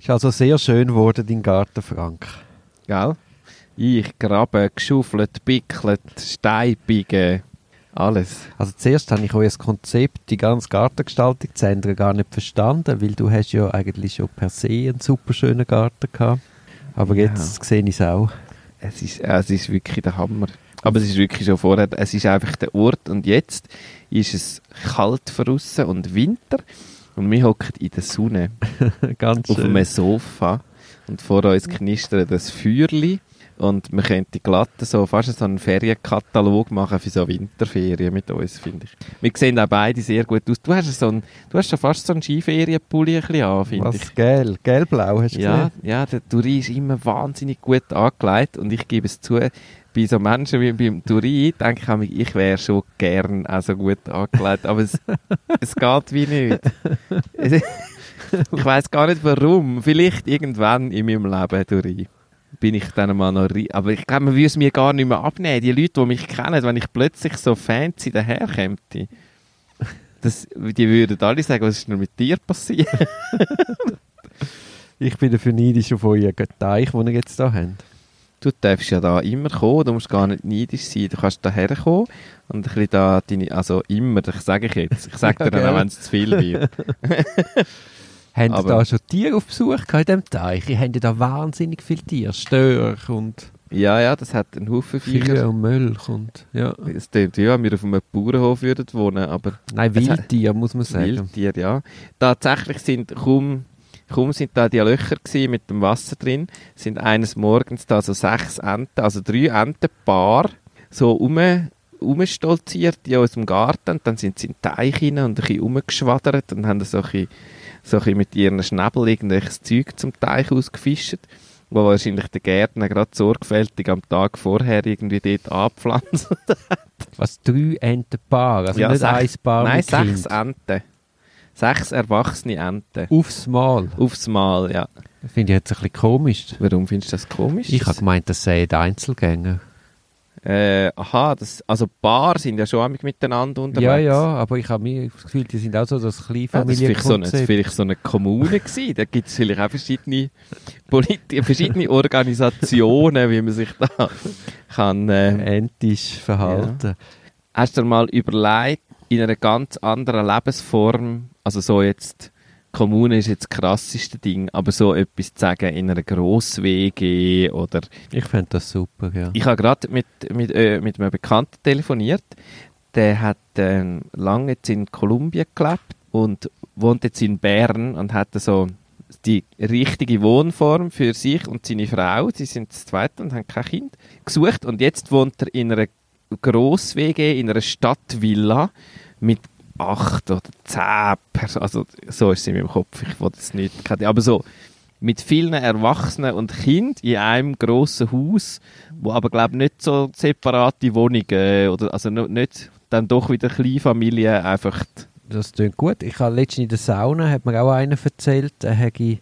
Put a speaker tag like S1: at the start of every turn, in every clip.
S1: Ist also sehr schön geworden, dein Garten, Frank.
S2: Gell? Ich grabe, geschaufelt, bickelt, Stein biegen, alles.
S1: Also zuerst habe ich euer Konzept, die ganze Gartengestaltung zu ändern, gar nicht verstanden, weil du hast ja eigentlich schon per se einen super schönen Garten gehabt. Aber
S2: Ja.
S1: jetzt sehe ich es auch.
S2: Es ist, es ist wirklich der Hammer. Aber es ist wirklich schon vorher, es ist einfach der Ort und jetzt ist es kalt draussen und Winter und wir hocken in der Sonne
S1: Ganz
S2: auf
S1: schön.
S2: einem Sofa und vor uns knistert das Feuerli und wir könnten glatt so fast so einen Ferienkatalog machen für so Winterferien mit uns, finde ich. Wir sehen auch beide sehr gut aus. Du hast, so einen, du hast schon fast so einen Skiferienpulli ein bisschen an, finde ich.
S1: Was, gel, gelblau hast du
S2: Ja,
S1: gesehen?
S2: ja, der Duri ist immer wahnsinnig gut angelegt und ich gebe es zu, bei so Menschen wie beim Duri denke ich, ich wäre schon gern auch so gut angelegt, aber es, es geht wie nicht. Es- ich weiß gar nicht warum. Vielleicht irgendwann in meinem Leben, Duri, bin ich dann mal noch... ri- Aber ich glaube, man würde es mir gar nicht mehr abnehmen. Die Leute, die mich kennen, wenn ich plötzlich so fancy daherkäme, das, die würden alle sagen, was ist denn mit dir passiert?
S1: Ich bin dafür neidisch auf euren Teich, den ihr jetzt hier habt.
S2: Du darfst ja da immer kommen, du musst gar nicht neidisch sein. Du kannst da herkommen und ein bisschen da deine, also immer, das sage ich jetzt. Ich sage dir dann auch, wenn es zu viel wird.
S1: Ihr
S2: Aber-
S1: da schon Tiere auf Besuch gehabt in diesem Teich? Ihr habt da wahnsinnig viele Tiere. Störche und
S2: Ja, ja, das hat einen Haufen
S1: Kühe
S2: Viecher.
S1: und Milch und... Ja.
S2: Es klingt ja, wenn wir auf einem Bauernhof würden wohnen, aber
S1: Nein,
S2: hat-
S1: Wildtiere, muss man sagen.
S2: Wildtiere, ja. Tatsächlich sind kaum, kaum sind da die Löcher gewesen mit dem Wasser drin, sind eines Morgens da so sechs Enten, also drei Entenpaar, so um, umstolziert in unserem Garten und dann sind sie in den Teich rein und ein bisschen rumgeschwadert und haben so ein bisschen, so ein bisschen mit ihren Schnäbel irgendwelches Zeug zum Teich ausgefischt, wo wahrscheinlich der Gärtner gerade sorgfältig am Tag vorher irgendwie dort anpflanzt.
S1: Was, drei Entenpaar? Also nicht
S2: sech-
S1: ein Paar
S2: Nein, sechs. Enten. Sechs erwachsene Enten.
S1: Aufs Mal.
S2: Aufs Mal, ja.
S1: Finde ich jetzt ein bisschen komisch.
S2: Warum findest du das komisch?
S1: Ich habe gemeint, das seien Einzelgänger.
S2: äh, aha, das, also Paar sind ja schon miteinander unterwegs.
S1: Ja, ja, aber ich habe mir das Gefühl, die sind auch so das
S2: Ja, das war vielleicht so, eine,
S1: Kleinfamilienkonzept.
S2: vielleicht so eine Kommune gewesen. Da gibt es vielleicht auch verschiedene, Politi verschiedene Organisationen, wie man sich da kann... Äh,
S1: Entisch verhalten.
S2: Hast du dir mal überlegt, in einer ganz anderen Lebensform, also so jetzt, Kommune ist jetzt das krasseste Ding, aber so etwas zu sagen in einer Gross-WG oder
S1: Ich fände das super, ja.
S2: Ich habe gerade mit, mit, äh, mit einem Bekannten telefoniert. Der hat ähm, lange jetzt in Kolumbien gelebt und wohnt jetzt in Bern und hat so die richtige Wohnform für sich und seine Frau. Sie sind das zweite und haben kein Kind gesucht. Und jetzt wohnt er in einer Gross-WG, in einer Stadtvilla mit acht oder zehn Personen. Also so ist es in meinem Kopf. Ich wollte es nicht. Aber so mit vielen Erwachsenen und Kind in einem grossen Haus, wo aber glaube nicht so separate Wohnungen oder also nicht dann doch wieder Kleinfamilien einfach.
S1: Das klingt gut. Ich habe letztens in der Sauna, hat mir auch einer erzählt, er hätte die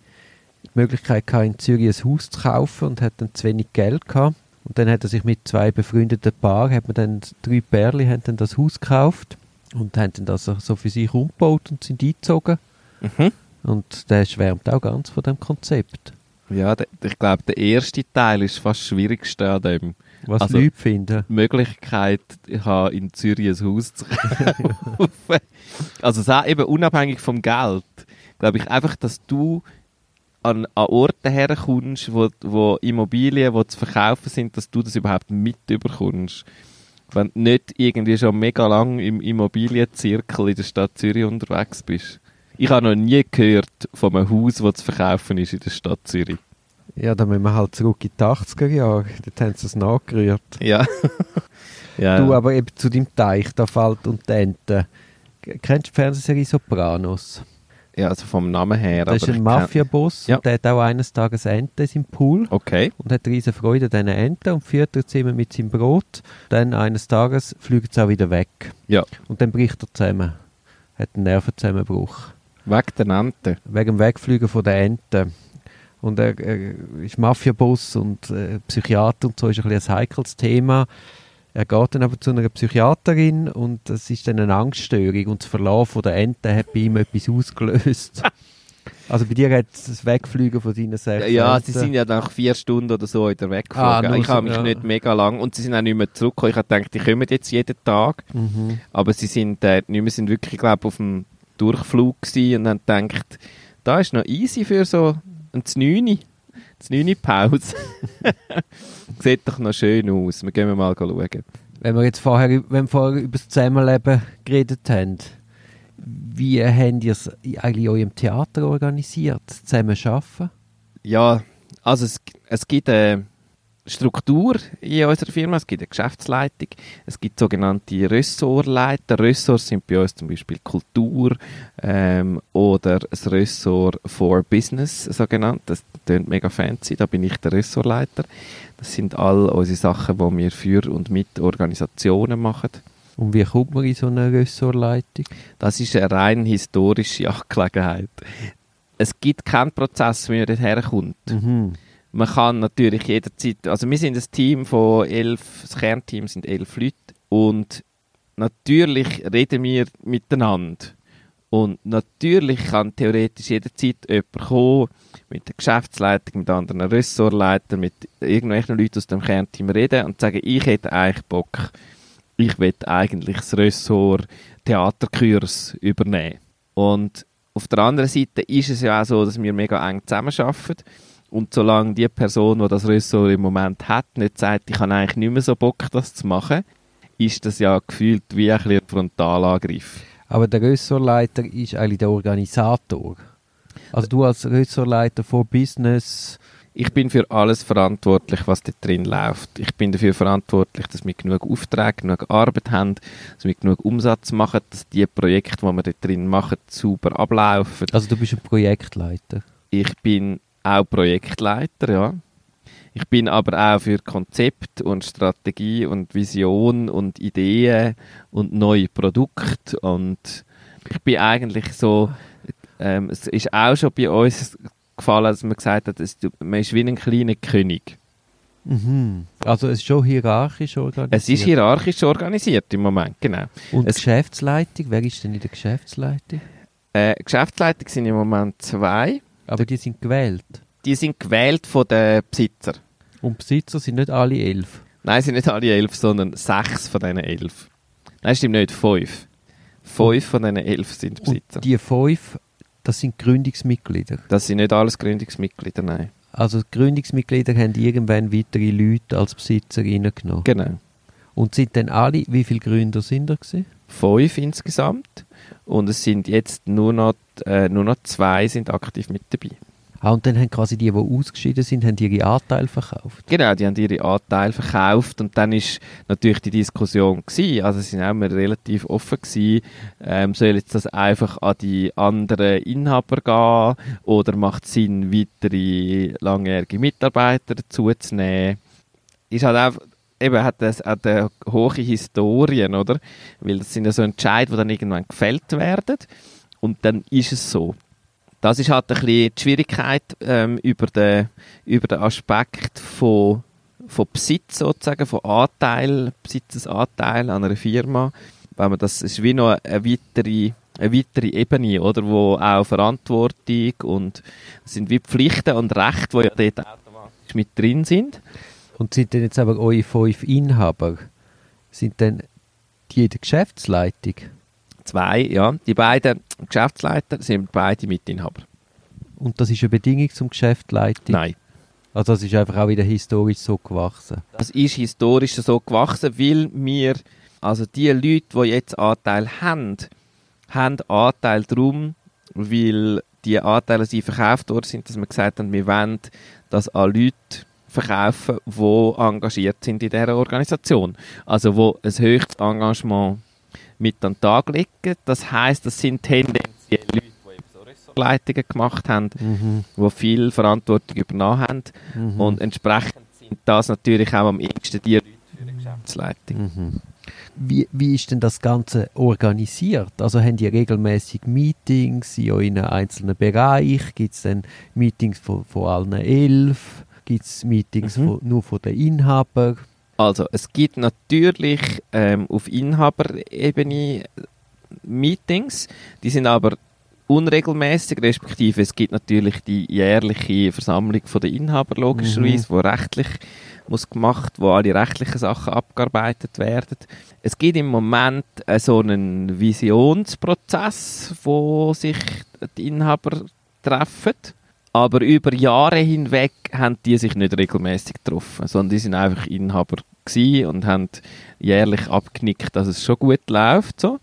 S1: Möglichkeit gehabt, in Zürich ein Haus zu kaufen und hat dann zu wenig Geld gehabt. Und dann hat er sich mit zwei befreundeten Paaren, hat man dann drei Pärchen, haben dann das Haus gekauft und haben dann das so für sich umgebaut und sind eingezogen.
S2: Mhm.
S1: Und der schwärmt auch ganz von dem Konzept.
S2: Ja, ich glaube, der erste Teil ist fast das Schwierigste an dem.
S1: Was
S2: Also-
S1: Leute finden.
S2: Die Möglichkeit haben, in Zürich ein Haus zu kaufen. also es auch eben unabhängig vom Geld. Glaube ich einfach, dass du an, an Orte herkommst, wo, wo Immobilien, die zu verkaufen sind, dass du das überhaupt mitbekommst. Wenn du nicht irgendwie schon mega lang im Immobilienzirkel in der Stadt Zürich unterwegs bist. Ich habe noch nie gehört von einem Haus, das zu verkaufen ist in der Stadt Zürich.
S1: Ja, da müssen wir halt zurück in die 80er Jahre. Dort haben sie es nachgerührt.
S2: Ja. ja.
S1: Du, aber eben zu deinem Teich, da fällt und Ente. Kennst du die Fernsehserie Sopranos?
S2: Ja, also vom Namen her.
S1: Das ist ein Mafiaboss
S2: Ja.
S1: und der hat auch eines Tages Enten in seinem Pool
S2: Okay.
S1: und hat riesen Freude an diesen Enten und füttert sie immer mit seinem Brot. Dann eines Tages fliegt sie auch wieder weg.
S2: Ja.
S1: Und dann bricht er zusammen. Hat einen Nervenzusammenbruch.
S2: Wegen der Ente.
S1: Wegen dem Wegfliegen von der Enten. Und er, er ist Mafiaboss und äh, Psychiater und so ist ein, bisschen ein heikles Thema. Er geht dann aber zu einer Psychiaterin und das ist dann eine Angststörung und das Verlauf von der Ente hat bei ihm etwas ausgelöst. also bei dir hat das Wegfliegen von deinen sechs
S2: Ja, sie sind ja nach vier Stunden oder so wieder weggeflogen.
S1: Ah,
S2: ich habe
S1: so,
S2: mich
S1: ja.
S2: nicht mega lang und sie sind auch nicht mehr zurückgekommen. Ich habe gedacht, die kommen jetzt jeden Tag.
S1: Mhm.
S2: Aber sie sind äh, nicht mehr, sind wirklich, glaube auf dem Durchflug gewesen und haben gedacht, da ist noch easy für so ein Znüni. Znüni Pause. Sieht doch noch schön aus. Wir gehen mal schauen.
S1: Wenn wir jetzt vorher, wenn wir vorher über das Zusammenleben geredet haben, wie habt ihr es eigentlich eurem Theater organisiert? Zusammen arbeiten?
S2: Ja, also es, es gibt eine Struktur in unserer Firma, es gibt eine Geschäftsleitung, es gibt sogenannte Ressortleiter. Ressorts sind bei uns zum Beispiel Kultur ähm, oder das Ressort for Business, so genannt. Das klingt mega fancy, da bin ich der Ressortleiter. Das sind all unsere Sachen, die wir für und mit Organisationen machen.
S1: Und wie kommt man in so eine Ressortleitung?
S2: Das ist eine rein historische Angelegenheit. Es gibt keinen Prozess, wie man dort herkommt.
S1: Mhm.
S2: Man kann natürlich jederzeit, also wir sind ein Team von elf, das Kernteam sind elf Leute und natürlich reden wir miteinander. Und natürlich kann theoretisch jederzeit jemand kommen, mit der Geschäftsleitung, mit anderen Ressortleitern, mit irgendwelchen Leuten aus dem Kernteam reden und sagen, ich hätte eigentlich Bock, ich will eigentlich das Ressort Theaterkurs übernehmen. Und auf der anderen Seite ist es ja auch so, dass wir mega eng zusammenarbeiten. Und solange die Person, die das Ressort im Moment hat, nicht sagt, ich habe eigentlich nicht mehr so Bock, das zu machen, ist das ja gefühlt wie ein, ein Frontalangriff.
S1: Aber der Ressortleiter ist eigentlich der Organisator. Also du als Ressortleiter von Business,
S2: Ich bin für alles verantwortlich, was da drin läuft. Ich bin dafür verantwortlich, dass wir genug Aufträge, genug Arbeit haben, dass wir genug Umsatz machen, dass die Projekte, die wir da drin machen, sauber ablaufen.
S1: also du bist ein Projektleiter.
S2: Ich bin auch Projektleiter, ja. Ich bin aber auch für Konzept und Strategie und Vision und Ideen und neue Produkte und ich bin eigentlich so, ähm, es ist auch schon bei uns gefallen, dass man gesagt hat, es, man ist wie ein kleiner König.
S1: Mhm. Also es ist schon hierarchisch organisiert.
S2: Es ist hierarchisch organisiert im Moment, genau.
S1: Und
S2: es-
S1: Geschäftsleitung, wer ist denn in der Geschäftsleitung?
S2: Äh, Geschäftsleitung sind im Moment zwei.
S1: Aber die sind gewählt.
S2: Die sind gewählt von den Besitzer.
S1: Und Besitzer sind nicht alle elf.
S2: Nein, sind nicht alle elf, sondern sechs von diesen elf. Nein, stimmt nicht, fünf. Fünf von diesen elf sind Besitzer.
S1: Und die fünf, das sind Gründungsmitglieder.
S2: Das sind nicht alles Gründungsmitglieder, nein.
S1: Also Gründungsmitglieder haben irgendwann weitere Leute als Besitzer reingenommen.
S2: Genau.
S1: Und sind dann alle, wie viele Gründer sind da gewesen?
S2: Fünf insgesamt. Und es sind jetzt nur noch, äh, nur noch zwei sind aktiv mit dabei.
S1: Ah, und dann haben quasi die, die ausgeschieden sind, haben ihre Anteile verkauft.
S2: Genau, die haben ihre Anteile verkauft und dann ist natürlich die Diskussion gewesen, also sie sind auch immer relativ offen gewesen, ähm, soll jetzt das einfach an die anderen Inhaber gehen oder macht es Sinn, weitere langjährige Mitarbeiter dazuzunehmen? Ist halt einfach, eben hat das hat eine hohe Historien, oder? Weil das sind ja so Entscheidungen, die dann irgendwann gefällt werden und dann ist es so. Das ist halt ein bisschen die Schwierigkeit ähm, über, den, über den Aspekt von, von Besitz sozusagen, von Anteil, Besitzesanteil an einer Firma. Wenn man das ist wie noch eine weitere, eine weitere Ebene, oder, wo auch Verantwortung und sind wie Pflichten und Rechte, die ja dort automatisch mit drin sind.
S1: Und sind dann jetzt aber eure fünf Inhaber, sind dann die in der Geschäftsleitung?
S2: Zwei, ja. Die beiden Geschäftsleiter sind beide Mitinhaber.
S1: Und das ist eine Bedingung zum Geschäftsleitung?
S2: Nein.
S1: Also das ist einfach auch wieder historisch so gewachsen?
S2: Das ist historisch so gewachsen, weil wir, also die Leute, die jetzt Anteil haben, haben Anteil darum, weil die Anteile sie verkauft worden sind, dass wir gesagt haben, wir wollen das an Leute verkaufen, die engagiert sind in dieser Organisation. Also wo ein höchstes Engagement mit an den Tag legen. Das heißt, das sind tendenziell Leute, die eben so Projektleitungen gemacht haben,
S1: Mhm.
S2: die viel Verantwortung übernommen haben.
S1: Mhm.
S2: Und entsprechend sind das natürlich auch am ehesten die Leute für eine Geschäftsleitung.
S1: Mhm. Wie, wie ist denn das Ganze organisiert? Also haben die regelmäßig Meetings in euren einzelnen Bereich? Gibt es dann Meetings von, von allen elf? Gibt es Meetings
S2: Mhm.
S1: von, nur von den Inhabern?
S2: Also, es gibt natürlich ähm, auf Inhaberebene Meetings, die sind aber unregelmäßig, respektive es gibt natürlich die jährliche Versammlung von der Inhaber logischerweise, wo rechtlich muss gemacht, wo alle rechtlichen Sachen abgearbeitet werden. Es gibt im Moment äh, so einen Visionsprozess, wo sich die Inhaber treffen. Aber über Jahre hinweg haben die sich nicht regelmäßig getroffen, sondern die sind einfach Inhaber und haben jährlich abgenickt, dass es schon gut läuft. So.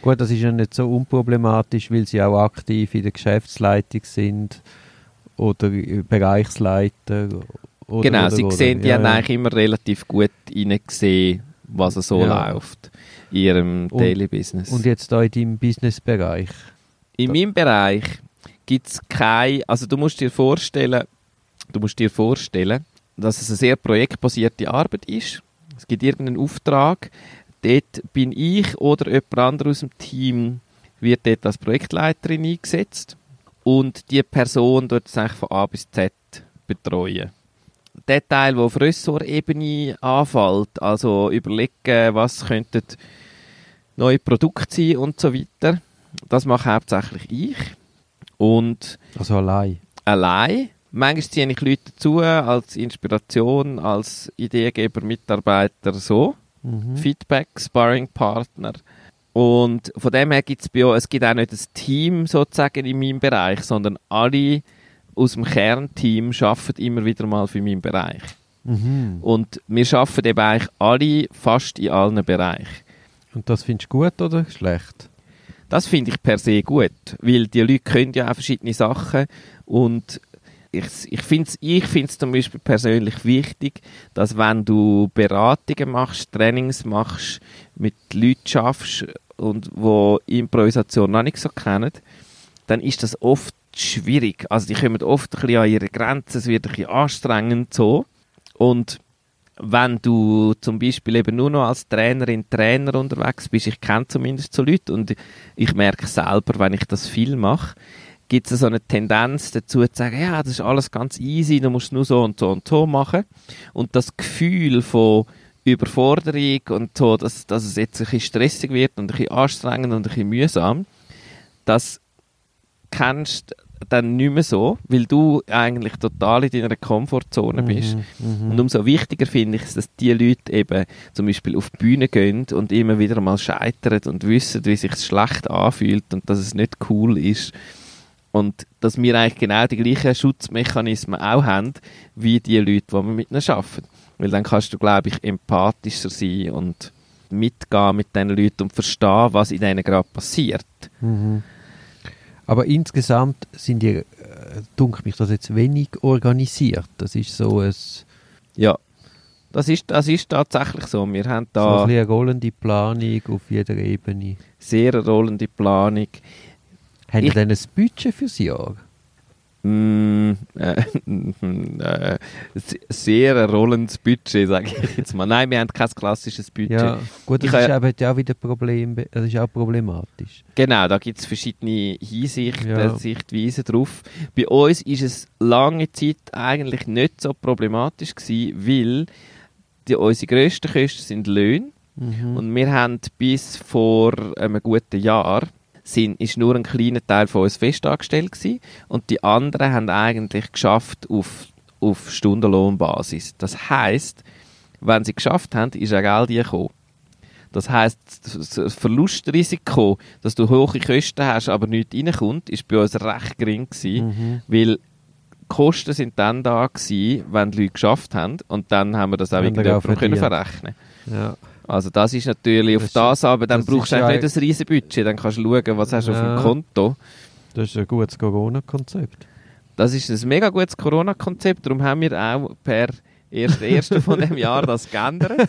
S1: Gut, das ist ja nicht so unproblematisch, weil sie auch aktiv in der Geschäftsleitung sind oder Bereichsleiter. Oder,
S2: genau,
S1: oder,
S2: sie
S1: oder.
S2: sehen, die
S1: Ja,
S2: haben
S1: ja.
S2: eigentlich immer relativ gut reingesehen, was so
S1: Ja.
S2: läuft in ihrem Daily Business.
S1: Und jetzt da in deinem Businessbereich.
S2: In meinem Bereich gibt es keine, also du musst dir vorstellen, du musst dir vorstellen, dass es eine sehr projektbasierte Arbeit ist. Es gibt irgendeinen Auftrag, dort bin ich oder jemand anderes aus dem Team wird dort als Projektleiterin eingesetzt und die Person dort eigentlich von A bis Z betreuen. Der Teil, der auf Ressortebene anfällt, also überlegen, was könnten neue Produkte sein und so weiter, das mache hauptsächlich ich. Und
S1: Also allein.
S2: allein. Manchmal ziehe ich Leute dazu als Inspiration, als Ideengeber, Mitarbeiter, so.
S1: Mhm.
S2: Feedback, Sparring-Partner. Und von dem her gibt es bei uns, es gibt auch nicht ein Team sozusagen in meinem Bereich, sondern alle aus dem Kernteam arbeiten immer wieder mal für meinen Bereich.
S1: Mhm.
S2: Und wir arbeiten eben eigentlich alle fast in allen Bereichen.
S1: Und das findest du gut oder schlecht?
S2: Das finde ich per se gut, weil die Leute können ja auch verschiedene Sachen und ich, ich finde es ich find's zum Beispiel persönlich wichtig, dass wenn du Beratungen machst, Trainings machst, mit Leuten schaffst und wo Improvisation noch nicht so kennen, dann ist das oft schwierig. Also die kommen oft ein bisschen an ihre Grenzen, es wird ein bisschen anstrengend so und wenn du zum Beispiel eben nur noch als Trainerin, Trainer unterwegs bist, ich kenne zumindest so Leute und ich merke selber, wenn ich das viel mache, gibt es so eine Tendenz dazu zu sagen, ja, das ist alles ganz easy, du musst nur so und so und so machen. Und das Gefühl von Überforderung und so, dass, dass es jetzt ein bisschen stressig wird und ein bisschen anstrengend und ein bisschen mühsam, das kennst dann nicht mehr so, weil du eigentlich total in deiner Komfortzone bist.
S1: Mhm.
S2: Und umso wichtiger finde ich es, dass die Leute eben zum Beispiel auf die Bühne gehen und immer wieder mal scheitern und wissen, wie sich schlecht anfühlt und dass es nicht cool ist. Und dass wir eigentlich genau die gleichen Schutzmechanismen auch haben, wie die Leute, die wir mit ihnen arbeiten. Weil dann kannst du, glaube ich, empathischer sein und mitgehen mit diesen Leuten und verstehen, was in denen gerade passiert.
S1: Mhm. Aber insgesamt sind die, äh, dunkelt mich das jetzt wenig organisiert. Das ist so ein, so
S2: Ja, das ist, das ist tatsächlich so. Wir haben
S1: ein
S2: da
S1: bisschen eine rollende Planung auf jeder Ebene.
S2: sehr rollende Planung.
S1: Haben
S2: Ich-
S1: Sie denn ein Budget fürs Jahr?
S2: Mm, äh, äh, se- sehr ein rollendes Budget, sage ich jetzt mal. Nein, wir haben kein klassisches Budget.
S1: Ja, gut, das
S2: Ich
S1: ist eben ja auch wieder Problem, das ist auch problematisch.
S2: Genau, da gibt es verschiedene Hinsichten,
S1: Ja.
S2: Sichtweisen drauf. Bei uns ist es lange Zeit eigentlich nicht so problematisch gewesen, weil die, unsere grössten Kosten sind Löhne.
S1: Mhm.
S2: Und wir haben bis vor einem guten Jahr sind, ist nur ein kleiner Teil von uns festangestellt gewesen, und die anderen haben eigentlich geschafft auf, auf Stundenlohnbasis. Das heißt, wenn sie geschafft haben, ist auch Geld gekommen. Das heißt, das Verlustrisiko, dass du hohe Kosten hast, aber nichts reinkommt, ist bei uns recht gering gewesen,
S1: Mhm.
S2: weil die Kosten sind dann da gewesen, wenn die Leute geschafft haben und dann haben wir das auch
S1: auch
S2: irgendjemandem können verrechnen
S1: Ja.
S2: Also das ist natürlich auf
S1: Das-
S2: das, aber dann
S1: das
S2: brauchst du eigentlich
S1: ja-
S2: nicht ein riesen Budget, dann kannst du schauen, was hast du auf
S1: Ja.
S2: dem Konto.
S1: Das ist ein gutes Corona-Konzept.
S2: Das ist ein mega gutes Corona-Konzept, darum haben wir auch per 1.1. von dem Jahr das geändert.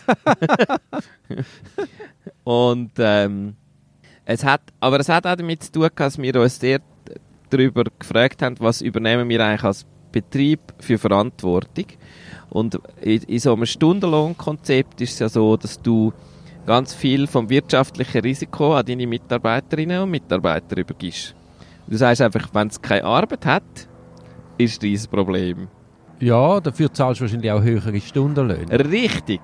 S2: Und ähm, es hat, aber es hat auch damit zu tun, dass wir uns sehr darüber gefragt haben, was übernehmen wir eigentlich als Betrieb für Verantwortung. Und in, in so einem Stundenlohnkonzept ist es ja so, dass du ganz viel vom wirtschaftlichen Risiko an deine Mitarbeiterinnen und Mitarbeiter übergibst. Du sagst einfach, wenn es keine Arbeit hat, ist dieses Problem.
S1: Ja, dafür zahlst du wahrscheinlich auch höhere Stundenlöhne.
S2: Richtig.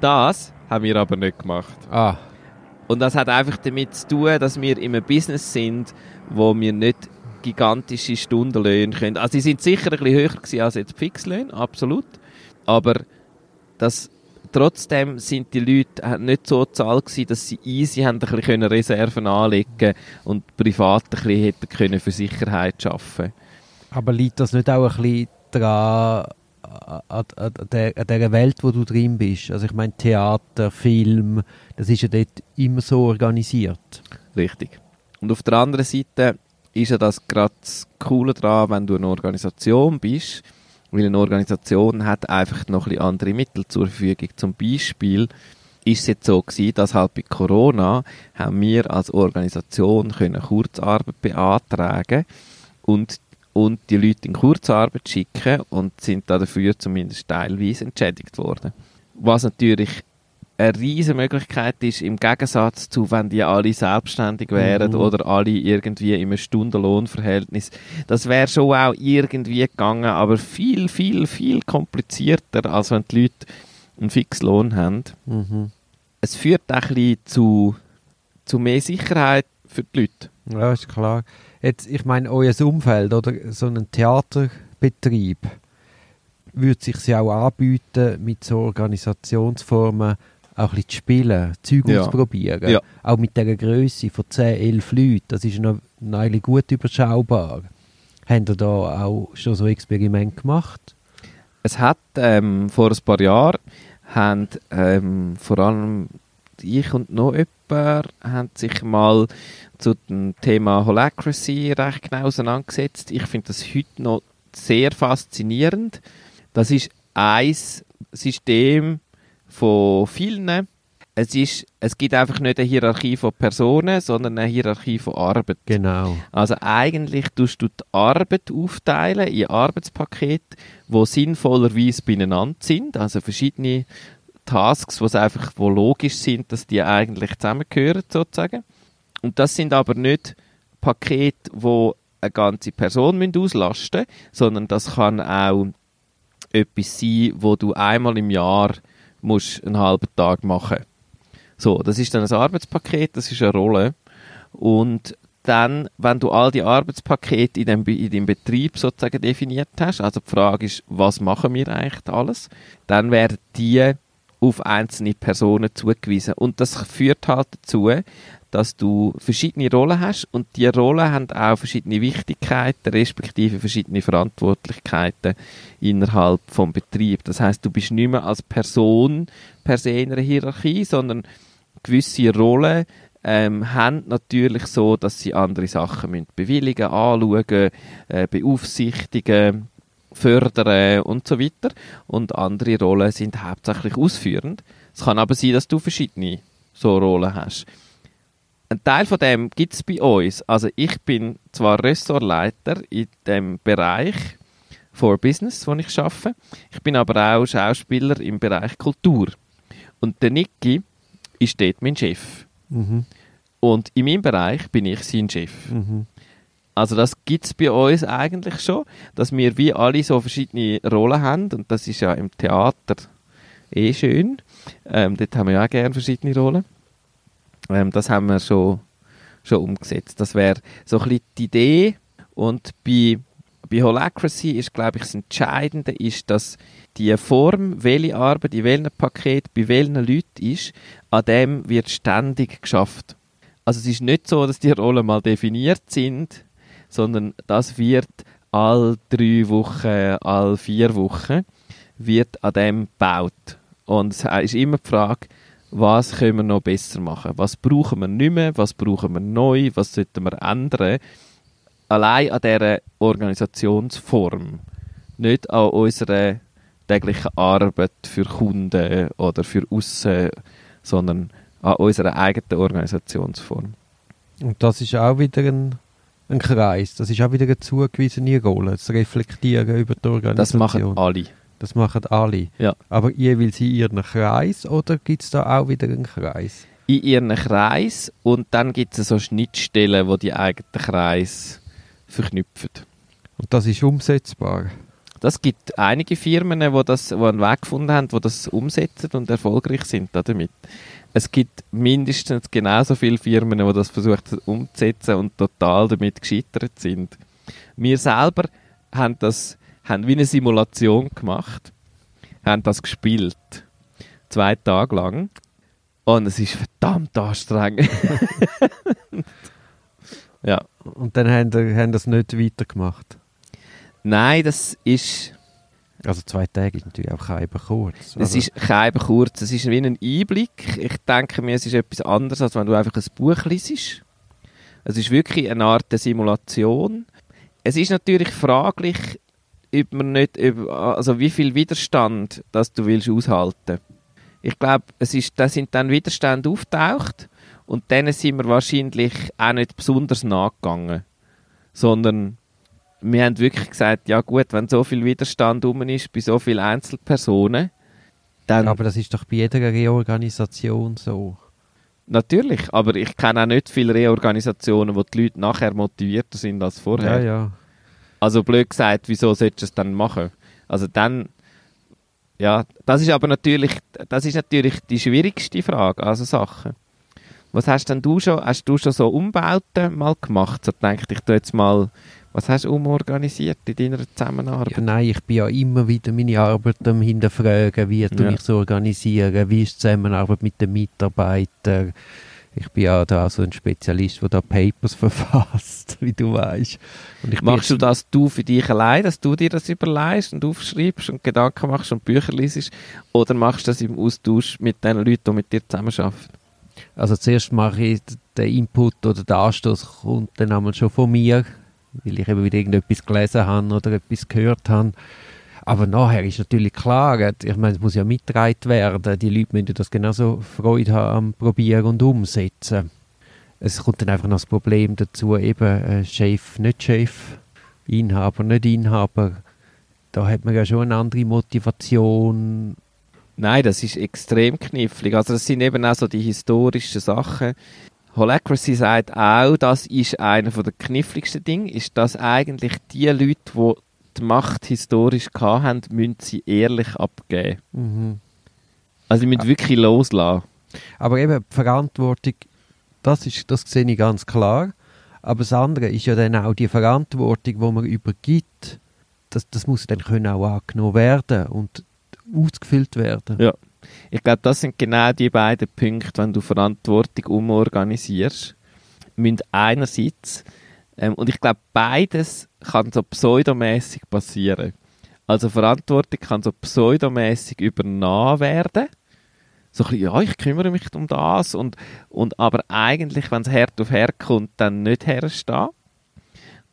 S2: Das haben wir aber nicht gemacht.
S1: Ah,
S2: Und das hat einfach damit zu tun, dass wir in einem Business sind, wo wir nicht gigantische Stundenlöhne können. Also sie sind sicher ein bisschen höher gewesen als jetzt die Fixlöhne, absolut. Aber das, trotzdem sind die Leute nicht so zahl gewesen, dass sie easy haben ein bisschen können Reserven anlegen und privat ein bisschen hätten können für Sicherheit schaffen.
S1: aber liegt das nicht auch ein bisschen daran, an, an, der, an dieser Welt, wo du drin bist? Also ich meine Theater, Film, das ist ja dort immer so organisiert.
S2: Richtig. Und auf der anderen Seite ist ja das gerade das Coole daran, wenn du eine Organisation bist, weil eine Organisation hat einfach noch ein bisschen andere Mittel zur Verfügung. Zum Beispiel ist es jetzt so gewesen, dass halt bei Corona haben wir als Organisation können Kurzarbeit beantragen und und die Leute in Kurzarbeit schicken und sind da dafür zumindest teilweise entschädigt worden. Was natürlich eine riesige Möglichkeit ist, im Gegensatz zu, wenn die alle selbstständig wären
S1: Mhm.
S2: oder alle irgendwie in einem Stundenlohnverhältnis. Das wäre schon auch irgendwie gegangen, aber viel, viel, viel komplizierter, als wenn die Leute einen Fixlohn haben.
S1: Mhm.
S2: Es führt auch ein bisschen zu, zu mehr Sicherheit für die Leute.
S1: Ja, ist klar. Jetzt, ich meine, euer Umfeld oder so ein Theaterbetrieb würde sich ja auch anbieten, mit so Organisationsformen auch ein bisschen zu spielen, Zeug
S2: Ja.
S1: auszuprobieren.
S2: Ja.
S1: Auch mit dieser Größe von 10, 11 Leuten, das ist noch, noch eigentlich gut überschaubar. Habt ihr da auch schon so Experiment gemacht?
S2: Es hat ähm, vor ein paar Jahren haben, ähm, vor allem ich und noch jemand haben sich mal zu dem Thema Holacracy recht genau auseinandergesetzt. Ich finde das heute noch sehr faszinierend. Das ist ein System von vielen. Es, ist, es gibt einfach nicht eine Hierarchie von Personen, sondern eine Hierarchie von Arbeit.
S1: Genau.
S2: Also eigentlich tust du die Arbeit aufteilen in Arbeitspakete, die sinnvollerweise beieinander sind, also verschiedene Tasks, wo einfach wo logisch sind, dass die eigentlich zusammengehören sozusagen. Und das sind aber nicht Pakete, wo eine ganze Person müssen auslasten, sondern das kann auch etwas sein, wo du einmal im Jahr musst einen halben Tag machen. So, das ist dann ein Arbeitspaket, das ist eine Rolle. Und dann, wenn du all die Arbeitspakete in dem, in deinem Betrieb sozusagen definiert hast, also die Frage ist, was machen wir eigentlich alles, dann werden die auf einzelne Personen zugewiesen. Und das führt halt dazu, dass du verschiedene Rollen hast und die Rollen haben auch verschiedene Wichtigkeiten, respektive verschiedene Verantwortlichkeiten innerhalb vom Betrieb. Das heißt, du bist nicht mehr als Person per se in einer Hierarchie, sondern gewisse Rollen ähm, haben natürlich so, dass sie andere Sachen müssen bewilligen, anschauen, äh, beaufsichtigen, fördern und so weiter. Und andere Rollen sind hauptsächlich ausführend. Es kann aber sein, dass du verschiedene so Rollen hast. Ein Teil von dem gibt es bei uns. Also ich bin zwar Ressortleiter in dem Bereich for Business, wo ich arbeite. Ich bin aber auch Schauspieler im Bereich Kultur. Und der Niki ist dort mein Chef.
S1: Mhm.
S2: Und in meinem Bereich bin ich sein Chef.
S1: Mhm.
S2: Also das gibt es bei uns eigentlich schon, dass wir wie alle so verschiedene Rollen haben und das ist ja im Theater eh schön. Ähm, dort haben wir ja auch gerne verschiedene Rollen. Ähm, das haben wir schon, schon umgesetzt. Das wäre so ein bisschen die Idee und bei, bei Holacracy ist, glaube ich, das Entscheidende ist, dass die Form, welche Arbeit in welchem Paket bei welchen Leuten ist, an dem wird ständig geschafft. Also es ist nicht so, dass die Rollen mal definiert sind, sondern das wird all drei Wochen, all vier Wochen wird an dem gebaut. Und es ist immer die Frage, was können wir noch besser machen? Was brauchen wir nicht mehr? Was brauchen wir neu? Was sollten wir ändern? Allein an dieser Organisationsform. Nicht an unserer täglichen Arbeit für Kunden oder für Aussen, sondern an unserer eigenen Organisationsform.
S1: Und das ist auch wieder ein, ein Kreis. Das ist auch wieder eine zugewiesene Rolle, das Reflektieren über die Organisation.
S2: Das machen alle.
S1: Das machen alle.
S2: Ja.
S1: Aber jeweils in ihren Kreis oder gibt es da auch wieder einen Kreis?
S2: In ihren Kreis und dann gibt es so Schnittstellen, wo die eigenen Kreis verknüpfen.
S1: Und das ist umsetzbar.
S2: Das gibt einige Firmen, die das, die einen Weg gefunden haben, die das umsetzen und erfolgreich sind damit. Es gibt mindestens genauso viele Firmen, die das versucht umzusetzen und total damit gescheitert sind. Wir selber haben das haben wie eine Simulation gemacht, haben das gespielt, zwei Tage lang und es ist verdammt anstrengend. ja.
S1: Und dann haben sie haben das nicht weitergemacht.
S2: Nein, das ist
S1: Also zwei Tage ist natürlich auch kein kurz.
S2: Es ist kein kurz, es ist wie ein Einblick. Ich denke mir, es ist etwas anderes, als wenn du einfach ein Buch liest. Es ist wirklich eine Art der Simulation. Es ist natürlich fraglich, ob man nicht, also wie viel Widerstand das du willst aushalten. Ich glaube, es ist, da sind dann Widerstände auftaucht und denen sind wir wahrscheinlich auch nicht besonders nachgegangen, sondern wir haben wirklich gesagt, ja gut, wenn so viel Widerstand rum ist bei so vielen Einzelpersonen, dann
S1: aber das ist doch bei jeder Reorganisation so.
S2: natürlich. Aber ich kenne auch nicht viele Reorganisationen, wo die Leute nachher motivierter sind als vorher.
S1: Ja, ja.
S2: Also blöd gesagt, wieso solltest du es dann machen? Also dann, ja, das ist aber natürlich, das ist natürlich die schwierigste Frage, also Sachen. Was hast denn du schon, hast du schon so Umbauten mal gemacht? So denkt ich tu jetzt mal, was hast du umorganisiert in deiner Zusammenarbeit?
S1: Ja, nein, ich bin ja immer wieder meine Arbeit am hinterfragen, wie
S2: Ja.
S1: ich so organisieren, wie ist die Zusammenarbeit mit den Mitarbeitern. Ich bin ja da so ein Spezialist, der da Papers verfasst, wie du weißt.
S2: Machst du das du für dich allein, dass du dir das überlegst und aufschreibst und Gedanken machst und Bücher liest? Oder machst du das im Austausch mit den Leuten, die mit dir zusammenarbeiten?
S1: Also zuerst mache ich den Input oder der Anstoß kommt dann einmal schon von mir, weil ich eben wieder irgendetwas gelesen habe oder etwas gehört habe. Aber nachher ist natürlich klar, ich meine, es muss ja mitgetragen werden. Die Leute müssen das genauso Freude haben am Probieren und Umsetzen. Es kommt dann einfach noch das Problem dazu, eben äh, Chef, nicht Chef, Inhaber, nicht Inhaber. Da hat man ja schon eine andere Motivation.
S2: Nein, das ist extrem knifflig. Also das sind eben auch so die historischen Sachen. Holacracy sagt auch, das ist einer der kniffligsten Dinge, ist, dass eigentlich die Leute, die die Macht historisch hatten, müssen sie ehrlich abgeben.
S1: Mhm.
S2: Also sie müssen wirklich loslassen.
S1: Aber eben die Verantwortung, das, ist, das sehe ich ganz klar. Aber das andere ist ja dann auch die Verantwortung, die man übergibt. Das, das muss dann können auch angenommen werden und ausgefüllt werden.
S2: Ja. Ich glaube, das sind genau die beiden Punkte, wenn du Verantwortung umorganisierst. Müssen einerseits, ähm, und ich glaube, beides kann so pseudomäßig passieren. Also Verantwortung kann so pseudomäßig übernommen werden. So ein bisschen, ja, ich kümmere mich um das und, und aber eigentlich, wenn es hart auf hart kommt, dann nicht herstehen.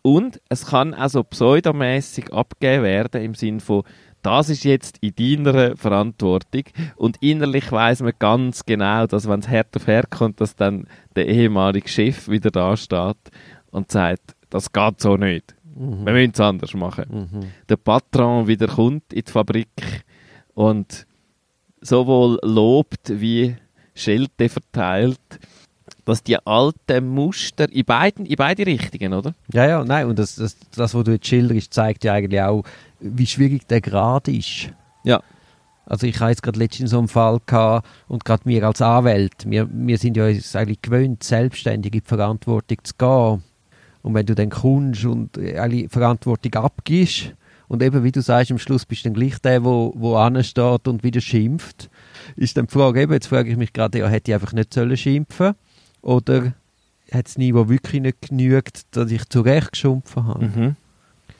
S2: Und es kann also pseudomäßig abgegeben werden im Sinn von, das ist jetzt in deiner Verantwortung und innerlich weiß man ganz genau, dass wenn es hart auf hart kommt, dass dann der ehemalige Chef wieder da steht und sagt, das geht so nicht. Wir müssen es anders machen.
S1: Mhm.
S2: Der Patron wieder kommt in die Fabrik und sowohl lobt wie Schelte verteilt, dass die alten Muster in beiden, in beide Richtungen, oder?
S1: Ja, ja, nein, und das, das, das, was du jetzt schilderst, zeigt ja eigentlich auch, wie schwierig der Grad ist.
S2: Ja.
S1: Also ich habe jetzt gerade letztens so einen Fall gehabt und gerade wir als Anwälte, wir, wir sind ja jetzt eigentlich gewöhnt, selbstständig in die Verantwortung zu gehen. Und wenn du dann kommst und alle Verantwortung abgibst und eben, wie du sagst, am Schluss bist du dann gleich der, wo, wo ansteht und wieder schimpft, ist dann die Frage eben, jetzt frage ich mich gerade, ja, hätte ich einfach nicht sollen schimpfen oder hat das Niveau wirklich nicht genügt, dass ich zurecht geschumpfen habe?
S2: Mhm.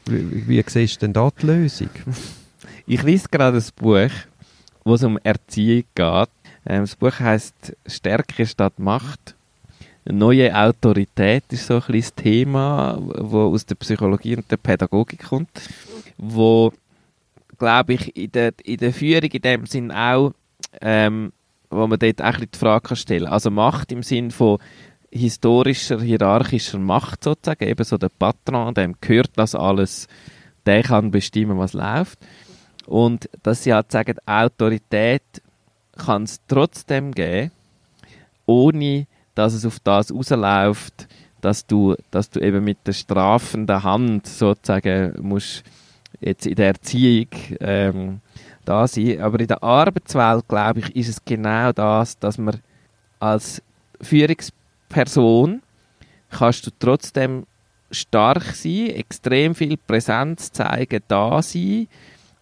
S1: Wie, wie siehst du denn da die Lösung?
S2: Ich lese gerade ein Buch, wo es um Erziehung geht. Ähm, das Buch heißt Stärke statt Macht. Neue Autorität ist so ein bisschen das Thema, wo aus der Psychologie und der Pädagogik kommt, wo, glaube ich, in der, in der Führung in dem Sinn auch, ähm, wo man dort auch ein bisschen die Frage kann stellen Also Macht im Sinn von, historischer, hierarchischer Macht sozusagen, eben so der Patron, dem gehört das alles, der kann bestimmen, was läuft. Und dass sie halt sagen, Autorität kann es trotzdem geben, ohne dass es auf das rausläuft, dass du, dass du eben mit der strafenden Hand sozusagen musst jetzt in der Erziehung ähm, da sein. Aber in der Arbeitswelt, glaube ich, ist es genau das, dass man als Führungsperson kannst du trotzdem stark sein, extrem viel Präsenz zeigen, da sein,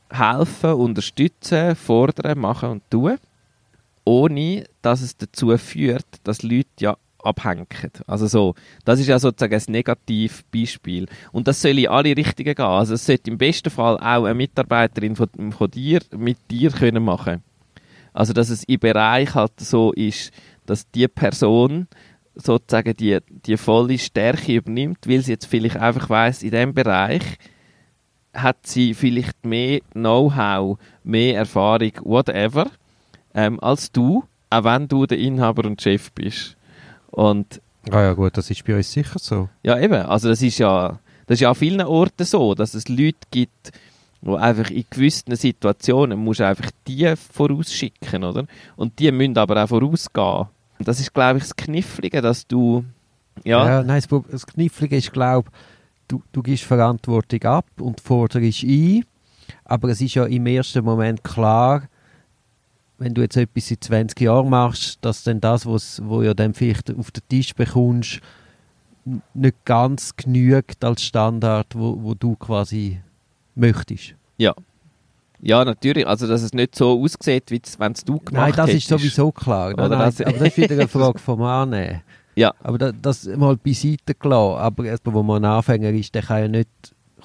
S2: helfen, unterstützen, fordern, machen und tun, ohne dass es dazu führt, dass Leute ja abhängen. Also so, das ist ja sozusagen ein Negativbeispiel. Und das soll in alle Richtungen gehen. Also es sollte im besten Fall auch eine Mitarbeiterin von, von dir mit dir können machen. Also dass es im Bereich halt so ist, dass die Person sozusagen die, die volle Stärke übernimmt, weil sie jetzt vielleicht einfach weiß in dem Bereich hat sie vielleicht mehr Know-how, mehr Erfahrung, whatever, ähm, als du, auch wenn du der Inhaber und Chef bist. Und
S1: Ah ja gut, das ist bei uns sicher so.
S2: ja, eben, also das ist ja, das ist ja an vielen Orten so, dass es Leute gibt, wo einfach in gewissen Situationen musst du einfach die vorausschicken, oder? Und die müssen aber auch vorausgehen. Das ist, glaube ich, das Knifflige, dass du, ja,
S1: Ja, nein, das, das Knifflige ist, glaube du, du gibst Verantwortung ab und forderst ein, aber es ist ja im ersten Moment klar, wenn du jetzt etwas in 20 Jahren machst, dass dann das, was wo ja dann vielleicht auf den Tisch bekommst, nicht ganz genügt als Standard, wo, wo du quasi möchtest.
S2: ja. Ja, natürlich, also dass es nicht so aussieht, wie wenn es du gemacht
S1: Nein, das ist
S2: hättest.
S1: sowieso klar. Nein, nein,
S2: das-
S1: aber das ist wieder eine Frage vom Annehmen.
S2: Ja.
S1: Aber da, das mal beiseite gelassen. Aber erst, wo man ein Anfänger ist, der kann ja nicht,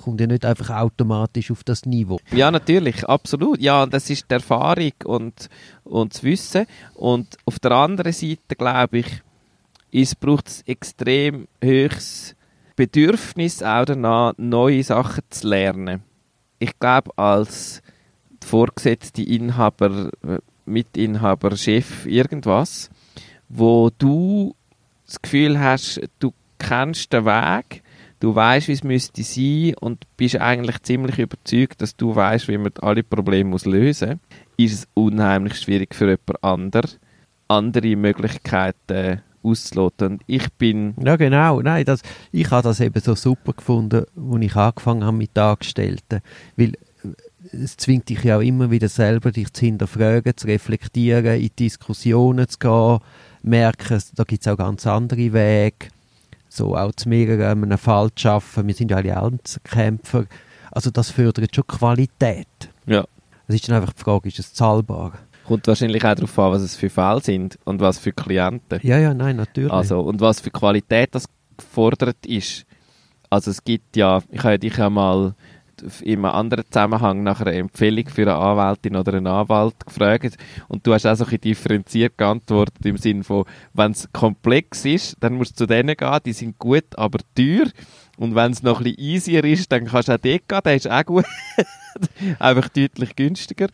S1: kommt ja nicht einfach automatisch auf das Niveau.
S2: Ja, natürlich, absolut. Ja, das ist die Erfahrung und, und das Wissen. Und auf der anderen Seite, glaube ich, ist, braucht es extrem höchstes Bedürfnis auch danach, neue Sachen zu lernen. Ich glaube, als vorgesetzte Inhaber, Mitinhaber, Chef, irgendwas, wo du das Gefühl hast, du kennst den Weg, du weißt, wie es müsste sein und bist eigentlich ziemlich überzeugt, dass du weißt, wie man alle Probleme muss lösen muss, ist es unheimlich schwierig für jemand ander andere Möglichkeiten auszuloten. Und ich bin
S1: Ja, genau. Nein, das, ich habe das eben so super gefunden, als ich angefangen habe mit Angestellten. Weil äh, es zwingt dich ja auch immer wieder selber, dich zu hinterfragen, zu reflektieren, in Diskussionen zu gehen, merken, da gibt es auch ganz andere Wege. So auch zu mehreren einem Fall zu schaffen. Wir sind ja alle Einzelkämpfer. Also das fördert schon Qualität.
S2: ja
S1: Es ist dann einfach die Frage, ist es zahlbar?
S2: kommt wahrscheinlich auch darauf an, was es für Fälle sind und was für Klienten.
S1: Ja, ja, nein, natürlich.
S2: Also, und was für Qualität das gefordert ist. Also es gibt ja, ich habe dich ja mal in einem anderen Zusammenhang nach einer Empfehlung für eine Anwältin oder einen Anwalt gefragt und du hast auch so ein differenziert geantwortet im Sinne von, wenn es komplex ist, dann musst du zu denen gehen, die sind gut, aber teuer. Und wenn es noch ein bisschen easier ist, dann kannst du auch dort gehen, der ist auch gut, einfach deutlich günstiger.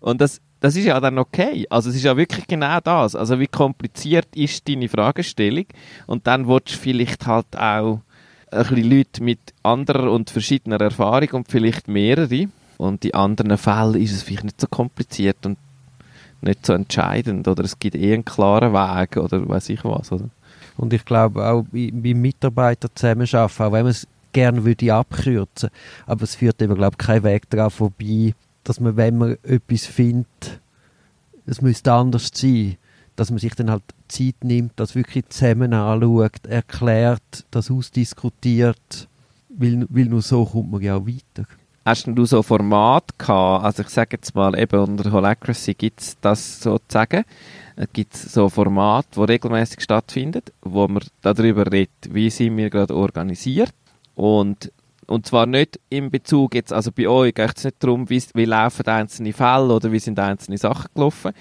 S2: Und das das ist ja dann okay. Also es ist ja wirklich genau das. Also wie kompliziert ist deine Fragestellung? Und dann willst du vielleicht halt auch ein bisschen Leute mit anderer und verschiedener Erfahrung und vielleicht mehrere. Und in anderen Fällen ist es vielleicht nicht so kompliziert und nicht so entscheidend oder es gibt eh einen klaren Weg oder weiß ich was. Oder?
S1: Und ich glaube auch bei- beim Mitarbeiter zusammenarbeiten, auch wenn man es gerne würde abkürzen, aber es führt eben, glaube ich, kein Weg daran vorbei, dass man, wenn man etwas findet, es müsste anders sein, dass man sich dann halt Zeit nimmt, das wirklich zusammen anschaut, erklärt, das ausdiskutiert, weil, weil nur so kommt man ja auch weiter.
S2: Hast denn du so Format gehabt? Also ich sage jetzt mal, eben unter Holacracy gibt es das sozusagen. Es gibt so Format, wo regelmäßig stattfindet, wo man darüber redet, wie sind wir gerade organisiert. Und, und zwar nicht in Bezug jetzt, also bei euch geht es nicht darum, wie, wie laufen einzelne Fälle oder wie sind einzelne Sachen gelaufen,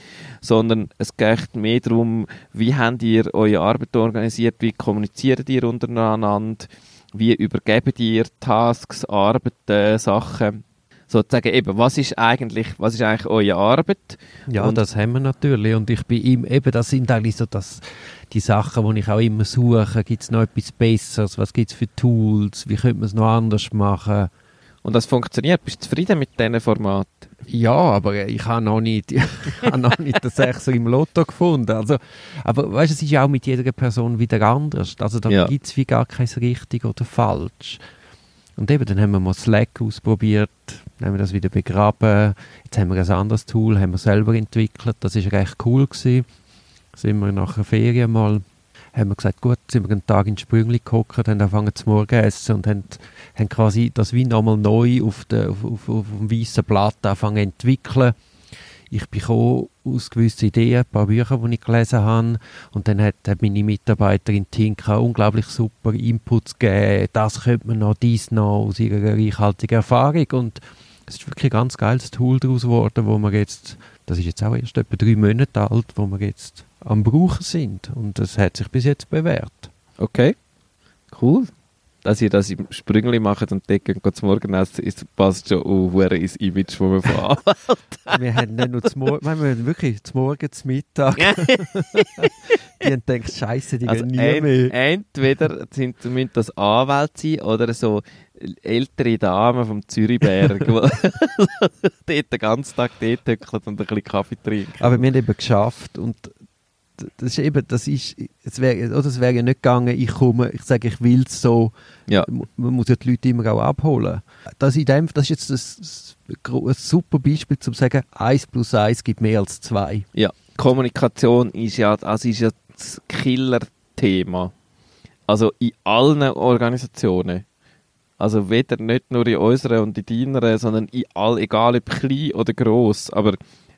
S2: sondern es geht mehr darum, wie habt ihr eure Arbeit organisiert, wie kommuniziert ihr untereinander, wie übergebt ihr Tasks, Arbeiten, Sachen, sozusagen eben, was ist eigentlich, was ist eigentlich eure Arbeit?
S1: Ja,
S2: Und-
S1: das haben wir natürlich. Und ich bin ihm, eben, das sind eigentlich so das, die Sachen, die ich auch immer suche. Gibt es noch etwas Besseres? Was gibt es für Tools? Wie könnte man es noch anders machen?
S2: Und das funktioniert. Bist du zufrieden mit diesem Format?
S1: Ja, aber ich habe noch nicht, ich habe noch nicht das so im Lotto gefunden. Also, aber weißt, es ist ja auch mit jeder Person wieder anders. Also da
S2: Ja.
S1: gibt es wie gar kein richtig oder falsch. Und eben, dann haben wir mal Slack ausprobiert, dann haben wir das wieder begraben. Jetzt haben wir ein anderes Tool, haben wir selber entwickelt. Das ist recht cool gewesen. Sind wir nach einer Ferien mal, haben wir gesagt, gut, sind wir einen Tag in Sprüngli gehockt, haben angefangen zu morgen essen und haben, haben quasi das wie nochmal neu auf, der, auf, auf, auf dem weißen Blatt angefangen zu entwickeln. Ich bekomme aus gewissen Ideen, ein paar Bücher, die ich gelesen habe. Und dann hat, hat meine Mitarbeiterin Tinka unglaublich super Inputs gegeben. Das könnte man noch, dies noch, aus ihrer reichhaltigen Erfahrung. Und es ist wirklich ein ganz geiles Tool daraus geworden, wo wir jetzt, das ist jetzt auch erst etwa drei Monate alt, wo wir jetzt am Brauchen sind. Und das hat sich bis jetzt bewährt.
S2: Okay, cool. Dass ihr das im Sprüngli macht und dort geht zum Morgenessen, ist, passt schon hure ins Image, das wir von
S1: wir haben nicht nur zum Morgen, wir haben wirklich zum Morgen, zum Mittag. die haben gedacht, Scheiße, die
S2: Also
S1: gehen nie
S2: ent,
S1: mehr.
S2: entweder sind, müssen das Anwälte sein oder so ältere Damen vom Zürichberg, die dort den ganzen Tag dort und ein bisschen Kaffee trinken.
S1: Aber wir haben eben geschafft und das ist eben, das ist, es wäre, oder es wäre ja nicht gegangen, ich komme, ich sage, ich will es so,
S2: Ja.
S1: Man muss ja die Leute immer auch abholen. Das, in dem, das ist jetzt ein super Beispiel, um zu sagen, 1 plus 1 gibt mehr als 2.
S2: Ja, Kommunikation ist ja, also ist ja das Killer-Thema. Also in allen Organisationen. Also weder nicht nur in unserer und in deiner, sondern in all, egal ob klein oder gross. Aber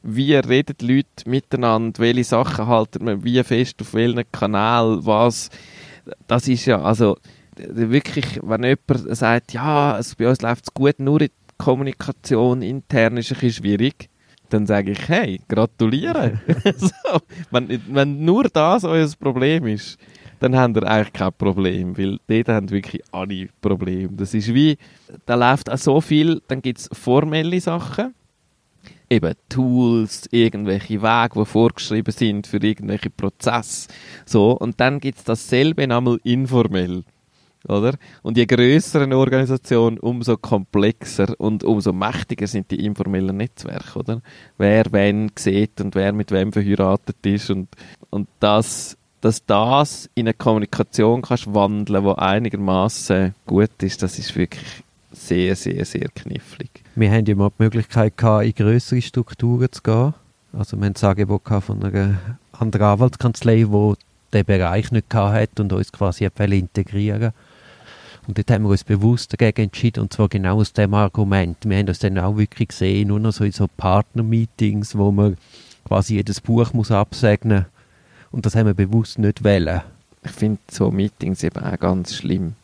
S2: wie reden die Leute miteinander, welche Sachen halten man wie fest, auf welchen Kanal, was. Das ist ja, also wirklich, wenn jemand sagt, ja, also bei uns läuft es gut, nur in der Kommunikation intern ist es ein bisschen schwierig, dann sage ich, hey, gratuliere. so, wenn, wenn nur das euer Problem ist, dann habt ihr eigentlich kein Problem, weil dort haben wirklich alle Probleme. Das ist wie, da läuft auch so viel, dann gibt es formelle Sachen, eben Tools, irgendwelche Wege, die vorgeschrieben sind für irgendwelche Prozesse. So, und dann gibt es dasselbe einmal informell. Oder? Und je grösser eine Organisation, umso komplexer und umso mächtiger sind die informellen Netzwerke, oder? Wer wen sieht und wer mit wem verheiratet ist und, und das, dass das in eine Kommunikation kannst wandeln, die einigermaßen gut ist, das ist wirklich sehr, sehr, sehr knifflig.
S1: Wir haben ja mal die Möglichkeit gehabt, in größere Strukturen zu gehen. Also wir haben das Angebot von einer anderen Anwaltskanzlei, die den Bereich nicht gehabt hat und uns quasi integrieren Und dort haben wir uns bewusst dagegen entschieden, und zwar genau aus dem Argument. Wir haben das dann auch wirklich gesehen, nur noch so in so Partner-Meetings, wo man quasi jedes Buch muss absegnen Und das haben wir bewusst nicht wollen.
S2: Ich finde so Meetings eben auch ganz schlimm.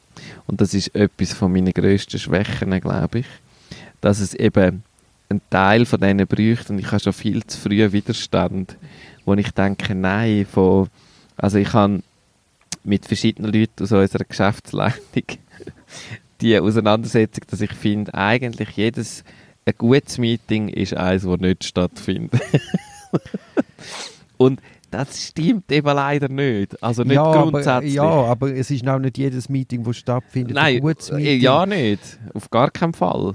S2: Und das ist etwas von meinen grössten Schwächen, glaube ich. Dass es eben einen Teil von denen bräuchte und ich habe schon viel zu früh Widerstand, wo ich denke, nein, von, also ich habe mit verschiedenen Leuten aus unserer Geschäftsleitung die Auseinandersetzung, dass ich finde, eigentlich jedes ein gutes Meeting ist eins, das nicht stattfindet. und das stimmt eben leider nicht. Also nicht
S1: ja,
S2: grundsätzlich.
S1: Aber, ja, aber es ist auch nicht jedes Meeting, das stattfindet,
S2: Nein,
S1: ein gutes
S2: äh,
S1: Meeting.
S2: ja nicht. Auf gar keinen Fall.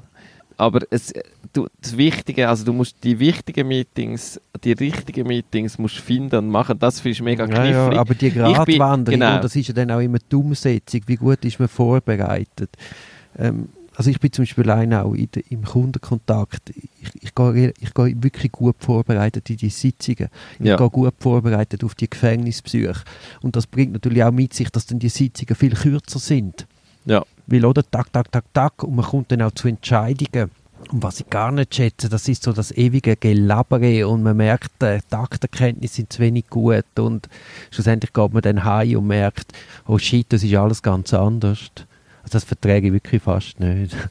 S2: Aber es, du, das Wichtige, also du musst die wichtigen Meetings, die richtigen Meetings musst finden und machen. Das finde ich mega
S1: Ja,
S2: knifflig.
S1: ja, aber die Gratwanderung,
S2: genau.
S1: und das ist ja dann auch immer die Umsetzung, wie gut ist man vorbereitet. Ähm, also ich bin zum Beispiel einer auch in im Kundenkontakt, ich, ich, gehe, ich gehe wirklich gut vorbereitet in die Sitzungen. Ich
S2: Ja.
S1: gehe gut vorbereitet auf die Gefängnisbesuche. Und das bringt natürlich auch mit sich, dass dann die Sitzungen viel kürzer sind.
S2: Ja.
S1: Weil, oder, tak, tak, tak, tak, und man kommt dann auch zu Entscheidungen. Und was ich gar nicht schätze, das ist so das ewige Gelabere und man merkt, äh, die Aktenkenntnisse sind zu wenig gut und schlussendlich geht man dann heim und merkt, oh shit, das ist alles ganz anders. Also das verträge ich wirklich fast nicht.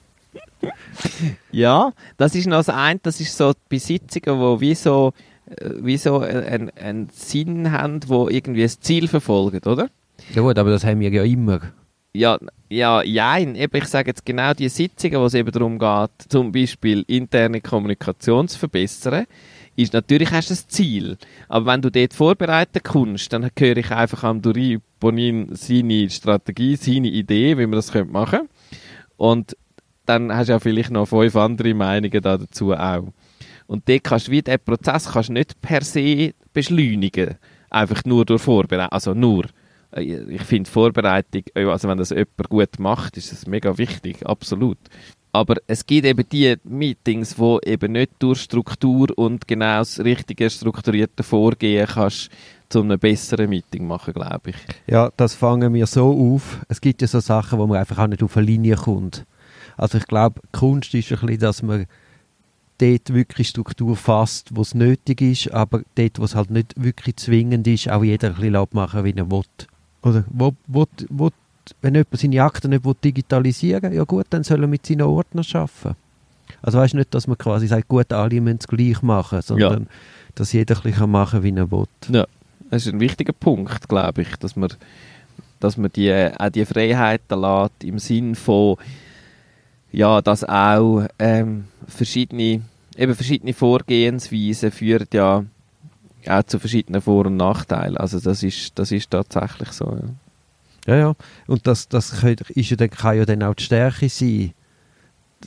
S2: Ja, das ist noch das eine, das ist so die Besitzungen, die wie so, äh, wie so einen, einen Sinn haben, wo irgendwie ein Ziel verfolgen, oder?
S1: Ja gut, aber das haben wir ja immer.
S2: Ja, ja, jein. Eben, ich sage jetzt genau die Sitzungen, wo es eben darum geht, zum Beispiel interne Kommunikation zu verbessern, ist natürlich hast du ein Ziel. Aber wenn du dort vorbereiten kannst, dann höre ich einfach am Duri Bonin seine Strategie, seine Idee, wie man das machen könnte. Und dann hast du ja vielleicht noch fünf andere Meinungen da dazu auch. Und dort kannst du wie den Prozess kannst nicht per se beschleunigen. Einfach nur durch Vorbereitung. Also nur. Ich finde Vorbereitung, also wenn das jemand gut macht, ist das mega wichtig, absolut. Aber es gibt eben die Meetings, wo eben nicht durch Struktur und genau das richtige strukturierte Vorgehen kannst zu einem besseren Meeting machen, glaube ich.
S1: Ja, das fangen wir so auf. Es gibt ja so Sachen, wo man einfach auch nicht auf eine Linie kommt. Also ich glaube, Kunst ist ein bisschen, dass man dort wirklich Struktur fasst, wo es nötig ist, aber dort, wo es halt nicht wirklich zwingend ist, auch jeder ein bisschen machen, wie er will. Oder wo, wo, wo, wenn jemand seine Akten nicht digitalisieren will, ja gut, dann soll er mit seinen Ordnern arbeiten. Also weißt nicht, dass man quasi sagt, gut, alle müssen es gleich machen, sondern dass jeder ein machen kann, wie er will.
S2: Ja, das ist ein wichtiger Punkt, glaube ich, dass man, dass man die, auch die Freiheiten lässt, im Sinn von, ja, dass auch ähm, verschiedene, eben verschiedene Vorgehensweisen führen ja auch zu verschiedenen Vor- und Nachteilen. Also das ist, das ist tatsächlich so. Ja.
S1: Ja, ja. Und das, das ist ja dann, kann ja dann auch die Stärke sein,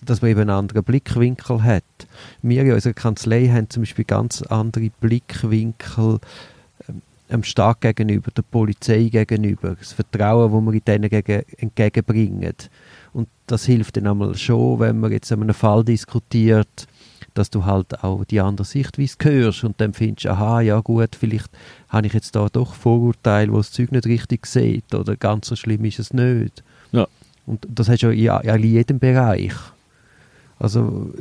S1: dass man eben einen anderen Blickwinkel hat. Wir in unserer Kanzlei haben zum Beispiel ganz andere Blickwinkel ähm, dem Staat gegenüber, der Polizei gegenüber, das Vertrauen, das wir gegen, entgegenbringen. Und das hilft dann einmal schon, wenn man jetzt an einem Fall diskutiert, dass du halt auch die andere Sichtweise hörst und dann findest, aha, ja gut, vielleicht habe ich jetzt da doch Vorurteile, wo das Zeug nicht richtig sieht oder ganz so schlimm ist es nicht.
S2: Ja.
S1: Und das hast du ja in, in jedem Bereich. Also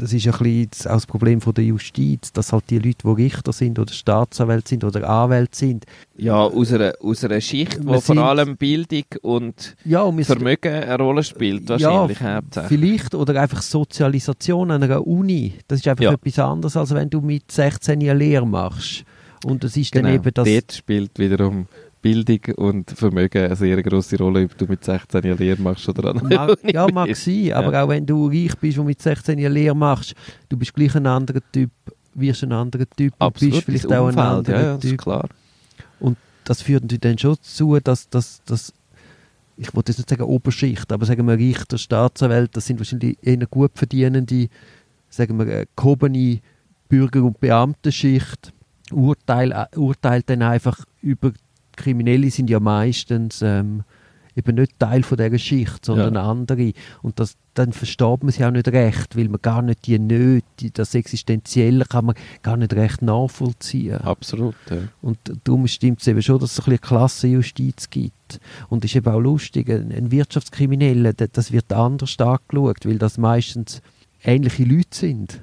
S1: das ist ein bisschen auch das Problem von der Justiz, dass halt die Leute, die Richter sind oder Staatsanwälte sind oder Anwälte sind,
S2: Ja, aus einer, aus einer Schicht, wo vor allem Bildung und
S1: ja, und
S2: Vermögen eine Rolle spielt, wahrscheinlich
S1: ja, vielleicht oder einfach Sozialisation an einer Uni. Das ist einfach
S2: Ja.
S1: etwas anderes, als wenn du mit 16 eine Lehre machst. Und das ist
S2: Genau.
S1: dann eben das...
S2: Dort spielt wiederum Bildung und Vermögen eine sehr grosse Rolle, ob du mit 16 eine Lehre machst oder Uni
S1: ja, mag sein, aber
S2: Ja.
S1: auch wenn du reich bist und mit 16 eine Lehre machst, du bist gleich ein anderer Typ, wirst ein anderer Typ und
S2: Absolut,
S1: bist vielleicht auch ein
S2: Umfeld,
S1: anderer
S2: ja,
S1: Typ.
S2: klar.
S1: Das führt natürlich dann schon dazu, dass, dass, dass ich wollte jetzt nicht sagen Oberschicht, aber sagen wir Richter, Staatsanwälte, das sind wahrscheinlich eher gut verdienende, sagen wir äh, gehobene Bürger- und Beamtenschicht, Urteil, äh, urteilt dann einfach über Kriminelle sind ja meistens ähm, eben nicht Teil von dieser Schicht, sondern andere. Und das, dann versteht man sie auch nicht recht, weil man gar nicht die Nöte, das Existenzielle kann man gar nicht recht nachvollziehen.
S2: Absolut, ja.
S1: Und darum stimmt es eben schon, dass es ein bisschen Klassenjustiz gibt. Und es ist eben auch lustig, ein, da- das wird anders angeschaut, weil das meistens ähnliche Leute sind.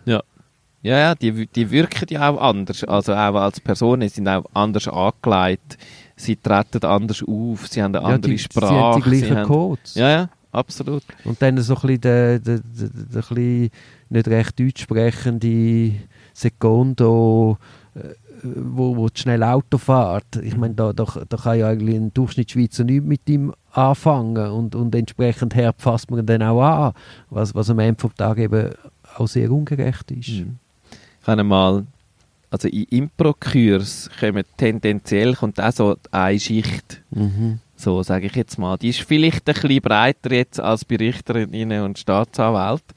S2: Ja, ja, die, die wirken ja auch anders. Also auch als Personen sind auch anders angelegt. Sie treten anders auf, sie haben eine andere
S1: die,
S2: Sprache.
S1: Sie haben die gleichen
S2: haben,
S1: Codes.
S2: ja, ja, absolut.
S1: Und dann so ein bisschen der, der, der, der, bisschen nicht recht deutsch sprechende Secondo, äh, wo, wo schnell Auto fährt. Ich meine, da, da, da kann ja eigentlich ein Durchschnittsschweizer nichts mit ihm anfangen und, und entsprechend her fasst man dann auch an, was, was am Ende vom Tag eben auch sehr ungerecht ist.
S2: Mhm. Ich habe mal, also in Impro-Kurs kommen tendenziell kommt auch so eine Schicht,
S1: Mhm.
S2: so sage ich jetzt mal. Die ist vielleicht ein bisschen breiter jetzt als bei Richterinnen und Staatsanwälten.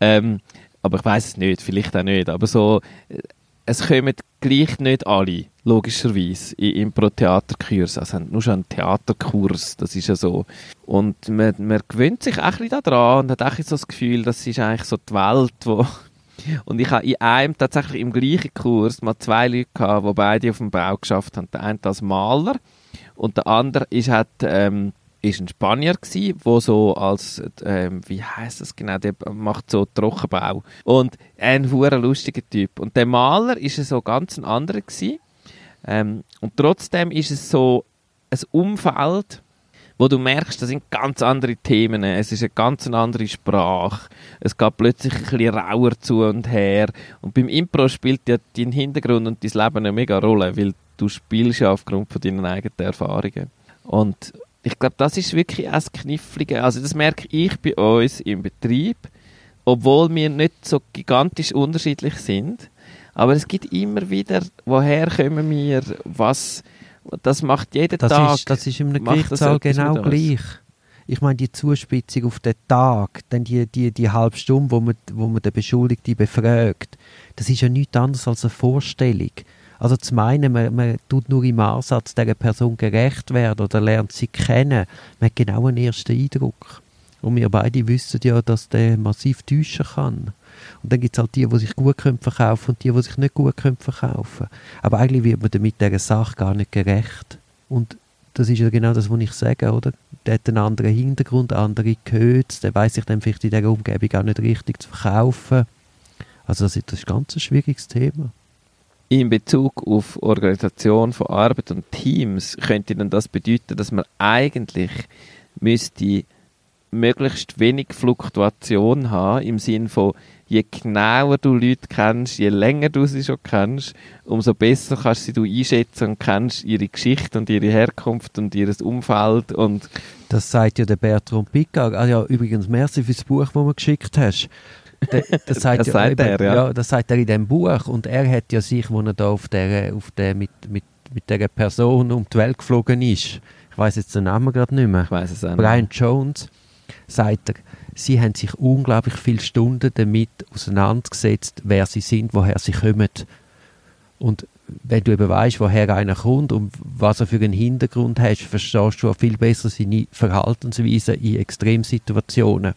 S2: Ähm, aber ich weiß es nicht, vielleicht auch nicht. Aber so, äh, es kommen gleich nicht alle, logischerweise, in Impro-Theaterkurs. Also nur schon einen Theaterkurs, das ist ja so. Und man, man gewöhnt sich auch ein bisschen daran und hat auch so das Gefühl, das ist eigentlich so die Welt, wo und ich habe in einem, tatsächlich im gleichen Kurs, mal zwei Leute gehabt, die beide auf dem Bau geschafft haben. Der eine als Maler und der andere ist, hat, ähm, ist ein Spanier gsi, wo so als, ähm, wie heißt das genau, der macht so Trockenbau. Und ein hure lustiger Typ. Und der Maler ist so ganz ein anderer gsi. Ähm, und trotzdem ist es so ein Umfeld, wo du merkst, das sind ganz andere Themen. Es ist eine ganz andere Sprache. Es geht plötzlich ein bisschen rauer zu und her. Und beim Impro spielt ja dein Hintergrund und dein Leben eine mega Rolle, weil du spielst ja aufgrund von deinen eigenen Erfahrungen. Und ich glaube, das ist wirklich auch das Knifflige. Also das merke ich bei uns im Betrieb, obwohl wir nicht so gigantisch unterschiedlich sind. Aber es gibt immer wieder, woher kommen wir, was, das macht jeden
S1: Das
S2: Tag.
S1: ist, das ist im Gerichtssaal genau gleich. Ich meine, die Zuspitzung auf den Tag, dann die, die, die halbe Stunde, wo man, wo man den Beschuldigten befragt, das ist ja nichts anderes als eine Vorstellung. Also zu meinen, man, man tut nur im Ansatz dieser Person gerecht werden oder lernt sie kennen, man hat genau einen ersten Eindruck. Und wir beide wissen ja, dass der massiv täuschen kann. Und dann gibt es halt die, die sich gut können verkaufen und die, die sich nicht gut können verkaufen Aber eigentlich wird man damit dieser Sache gar nicht gerecht. Und das ist ja genau das, was ich sage, oder? Der hat einen anderen Hintergrund, andere gehört, der weiß sich dann vielleicht in dieser Umgebung auch nicht richtig zu verkaufen. Also das ist, das ist ganz ein schwieriges Thema.
S2: in Bezug auf Organisation von Arbeit und Teams könnte dann das bedeuten, dass man eigentlich müsste möglichst wenig Fluktuation haben im Sinn von je genauer du Leute kennst, je länger du sie schon kennst, umso besser kannst sie du einschätzen und kennst ihre Geschichte und ihre Herkunft und ihr Umfeld und
S1: Das sagt ja der Bertrand Piccard. Ah ja, übrigens, merci für das Buch, das du mir geschickt hast. Der, das sagt,
S2: Das sagt
S1: eben,
S2: er, ja.
S1: Das sagt er in dem Buch. Und er hat ja sich, als er da auf der, auf der, mit, mit, mit dieser Person um die Welt geflogen ist, ich weiß jetzt den Namen gerade nicht mehr,
S2: ich weiß es auch nicht.
S1: Brian Jones, sagt er, sie haben sich unglaublich viele Stunden damit auseinandergesetzt, wer sie sind, woher sie kommen. Und wenn du eben weißt, woher einer kommt und was er für einen Hintergrund hat, verstehst du auch viel besser seine Verhaltensweise in Extremsituationen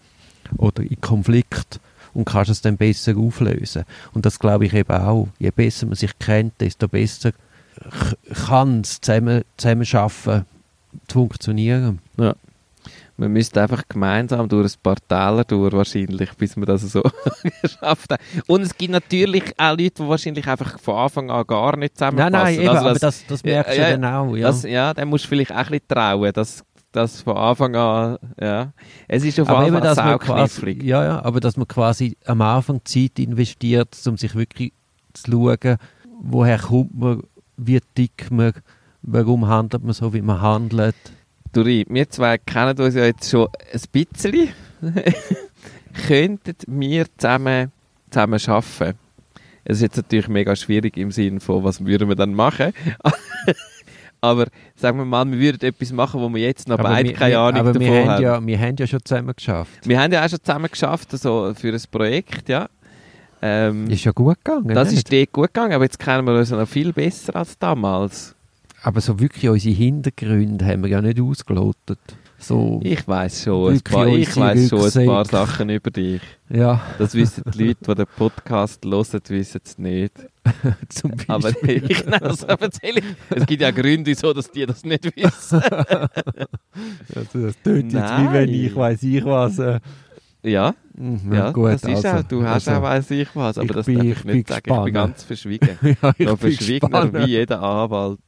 S1: oder in Konflikten und kannst es dann besser auflösen. Und das glaube ich eben auch. Je besser man sich kennt, desto besser kann es zusammen, zusammenarbeiten zu funktionieren.
S2: Ja. Man müsste einfach gemeinsam durch ein paar Täler durch, wahrscheinlich, bis man das so geschafft hat. Und es gibt natürlich auch Leute, die wahrscheinlich einfach von Anfang an gar nicht zusammenpassen.
S1: Nein, nein, eben,
S2: Also
S1: aber das, das merkst du
S2: ja,
S1: ja, dann auch. Ja.
S2: Das, ja, dann musst du vielleicht auch ein bisschen trauen, dass das von Anfang an, ja. Es ist auf
S1: aber
S2: jeden
S1: eben, dass man quasi, ja, ja, aber dass man quasi am Anfang Zeit investiert, um sich wirklich zu schauen, woher kommt man, wie dick man, warum handelt man so, wie man handelt.
S2: Duri, wir zwei kennen uns ja jetzt schon ein bisschen. Könnten wir zusammen, zusammen arbeiten? Es ist jetzt natürlich mega schwierig im Sinne von, was würden wir dann machen? aber sagen wir mal, wir würden etwas machen, wo wir jetzt noch beide
S1: wir,
S2: keine Ahnung
S1: aber
S2: davon
S1: wir haben,
S2: haben.
S1: ja, wir haben ja schon zusammen geschafft.
S2: Wir haben ja auch schon zusammen geschafft, also für ein Projekt, ja. Ähm,
S1: Ist ja gut gegangen.
S2: das
S1: nicht?
S2: ist dort gut gegangen, aber jetzt kennen wir uns noch viel besser als damals.
S1: Aber so wirklich unsere Hintergründe haben wir ja nicht ausgelotet. So,
S2: Ich weiß schon, ein
S1: Wirklich
S2: paar, ich weiß schon ein paar. Sachen über dich.
S1: ja,
S2: Das wissen die Leute, die den Podcast hören, wissen es nicht.
S1: zum Beispiel.
S2: Aber ich, nein, das erzähle ich. Es gibt ja Gründe, so, dass die das nicht wissen.
S1: Also, das tönt jetzt wie wenn ich weiß ich was. Äh,
S2: Ja,
S1: mhm,
S2: ja
S1: gut,
S2: das ist
S1: also,
S2: auch, du hast
S1: also,
S2: auch, weiss ich was, aber
S1: ich
S2: das
S1: bin-
S2: darf
S1: ich
S2: ich nicht sagen. Ich bin ganz verschwiegen.
S1: ja, ich
S2: So
S1: gespannt.
S2: wie jeder Anwalt.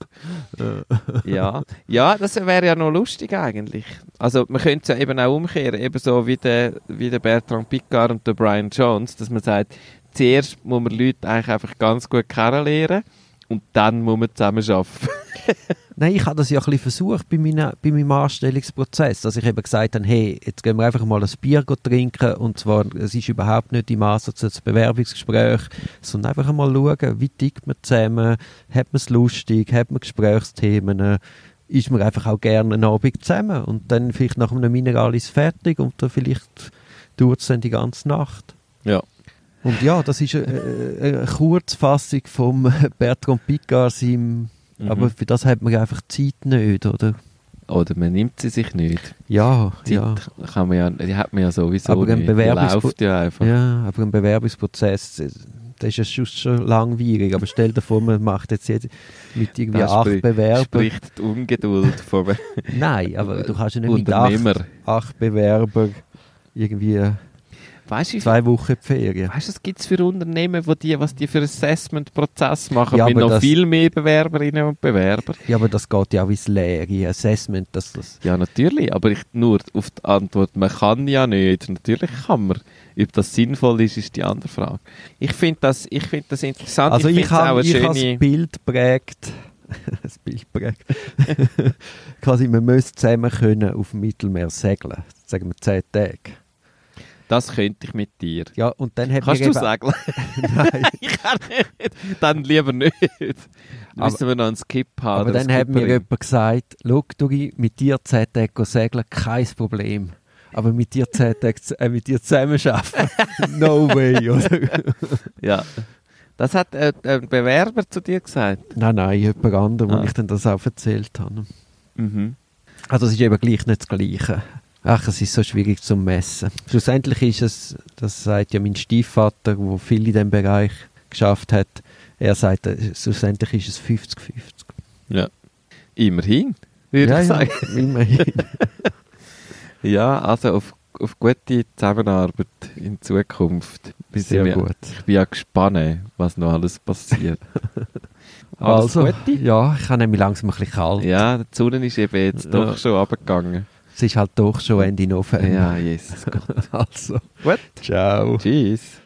S2: ja. ja, das wäre ja noch lustig eigentlich. Also man könnte es ja eben auch umkehren, eben so wie der, wie der Bertrand Piccard und der Brian Jones, dass man sagt, zuerst muss man Leute eigentlich einfach ganz gut kennenlernen und dann muss man zusammen arbeiten.
S1: Nein, ich habe das ja ein bisschen versucht bei, meiner, bei meinem Anstellungsprozess, dass ich eben gesagt habe, hey, jetzt gehen wir einfach mal ein Bier trinken und zwar, es ist überhaupt nicht im Ansatz ein Bewerbungsgespräch, sondern einfach mal schauen, wie tickt man zusammen, hat man es lustig, hat man Gesprächsthemen, ist man einfach auch gerne einen Abend zusammen und dann vielleicht nach einem Mineral ist fertig und dann vielleicht dauert es dann die ganze Nacht.
S2: Ja.
S1: Und ja, das ist eine, eine Kurzfassung vom Bertrand Piccard, seinem
S2: Mhm.
S1: aber für das hat man einfach Zeit nicht, oder?
S2: Oder man nimmt sie sich nicht.
S1: Ja,
S2: Zeit
S1: ja.
S2: kann man ja, die hat man ja sowieso
S1: Aber
S2: nicht. Läuft ja einfach.
S1: Ja, aber ein Bewerbungsprozess, das ist ja schon, schon langwierig. Aber stell dir vor, man macht jetzt jed- mit irgendwie
S2: Das
S1: acht Bewerbern.
S2: Spricht die Ungeduld vom
S1: Nein, aber du kannst ja nicht mit acht, acht Bewerbern irgendwie
S2: Weißt du,
S1: zwei Wochen Ferien.
S2: Weißt du, was gibt es für Unternehmen, wo die, was die für Assessment-Prozess machen,
S1: Ja,
S2: mit noch
S1: das-
S2: viel mehr Bewerberinnen und Bewerber?
S1: Ja, aber das geht ja auch ins Leere. Assessment, das, das
S2: Ja, natürlich, aber ich, nur auf die Antwort, man kann ja nicht. Natürlich kann man. Ob das sinnvoll ist, ist die andere Frage. Ich finde das, ich find das interessant.
S1: Also ich, ich habe
S2: schöne...
S1: das Bild prägt das Bild prägt. Quasi, man müsste zusammen können auf dem Mittelmeer segeln. Sagen wir 10 Tage.
S2: Das könnte ich mit dir.
S1: Ja, und dann hat
S2: Kannst du segeln?
S1: Nein,
S2: ich kann nicht. Dann lieber nicht. Dann müssen wir noch einen Skip haben.
S1: aber dann hat mir jemand gesagt, schau, Duri, mit dir 10 Tage segeln, kein Problem. Aber mit dir 10 Tage, z- äh, mit dir zusammen arbeiten, no way?
S2: Ja. Das hat äh, ein Bewerber zu dir gesagt.
S1: nein, nein, jemand anderes, wo
S2: Ah.
S1: ich dann das auch erzählt habe.
S2: Mhm.
S1: Also es ist eben gleich nicht das Gleiche. Ach, es ist so schwierig zu messen. Schlussendlich ist es, das sagt ja mein Stiefvater, der viel in diesem Bereich geschafft hat, er sagt, äh, schlussendlich ist es 50-50.
S2: Ja. Immerhin, würde
S1: ja,
S2: ich sagen.
S1: Ja, immerhin.
S2: Ja, also auf, auf gute Zusammenarbeit in Zukunft.
S1: Sehr
S2: ja-
S1: gut.
S2: Ich bin ja gespannt, was noch alles passiert. Alles
S1: Also,
S2: Gute?
S1: ja, ich habe nämlich langsam ein bisschen kalt.
S2: Ja, die Sonne ist eben jetzt
S1: Ja.
S2: doch schon abgegangen.
S1: Es ist halt doch schon Ende November.
S2: Ja, Jesus Gott.
S1: Also,
S2: Gut.
S1: ciao.
S2: Tschüss.